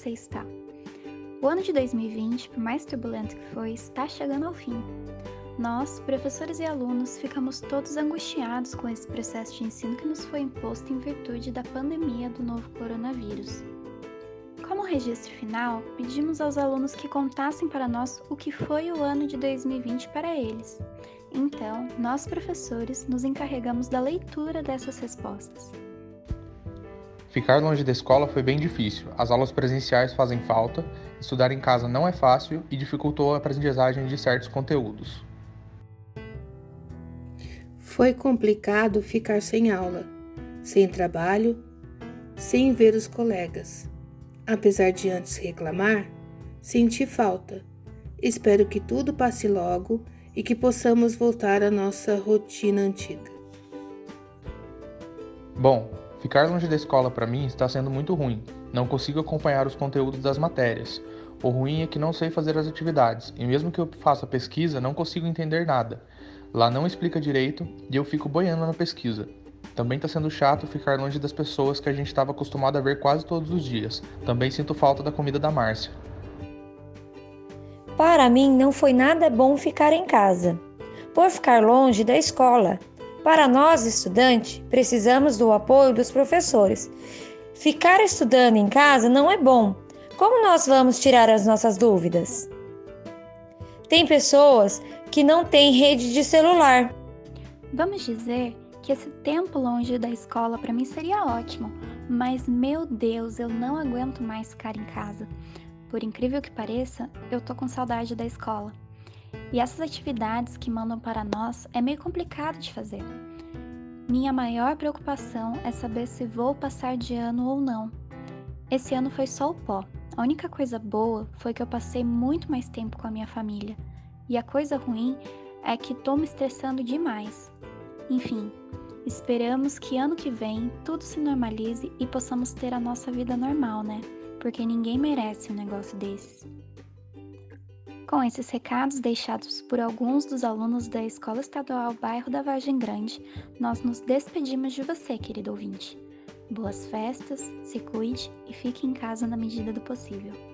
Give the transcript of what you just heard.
você está? O ano de 2020, por mais turbulento que foi, está chegando ao fim. Nós, professores e alunos, ficamos todos angustiados com esse processo de ensino que nos foi imposto em virtude da pandemia do novo coronavírus. Como registro final, pedimos aos alunos que contassem para nós o que foi o ano de 2020 para eles. Então, nós, professores, nos encarregamos da leitura dessas respostas. Ficar longe da escola foi bem difícil. As aulas presenciais fazem falta, estudar em casa não é fácil e dificultou a aprendizagem de certos conteúdos. Foi complicado ficar sem aula, sem trabalho, sem ver os colegas. Apesar de antes reclamar, senti falta. Espero que tudo passe logo e que possamos voltar à nossa rotina antiga. Bom, ficar longe da escola para mim está sendo muito ruim. Não consigo acompanhar os conteúdos das matérias. O ruim é que não sei fazer as atividades, e mesmo que eu faça pesquisa, não consigo entender nada. Lá não explica direito e eu fico boiando na pesquisa. Também está sendo chato ficar longe das pessoas que a gente estava acostumado a ver quase todos os dias. Também sinto falta da comida da Márcia. Para mim, não foi nada bom ficar em casa, por ficar longe da escola. Para nós, estudantes, precisamos do apoio dos professores. Ficar estudando em casa não é bom. Como nós vamos tirar as nossas dúvidas? Tem pessoas que não têm rede de celular. Vamos dizer que esse tempo longe da escola para mim seria ótimo, mas meu Deus, eu não aguento mais ficar em casa. Por incrível que pareça, eu tô com saudade da escola. E essas atividades que mandam para nós é meio complicado de fazer. Minha maior preocupação é saber se vou passar de ano ou não. Esse ano foi só o pó, a única coisa boa foi que eu passei muito mais tempo com a minha família. E a coisa ruim é que tô me estressando demais. Enfim, esperamos que ano que vem tudo se normalize e possamos ter a nossa vida normal, né? Porque ninguém merece um negócio desses. Com esses recados deixados por alguns dos alunos da Escola Estadual Bairro da Vargem Grande, nós nos despedimos de você, querido ouvinte. Boas festas, se cuide e fique em casa na medida do possível.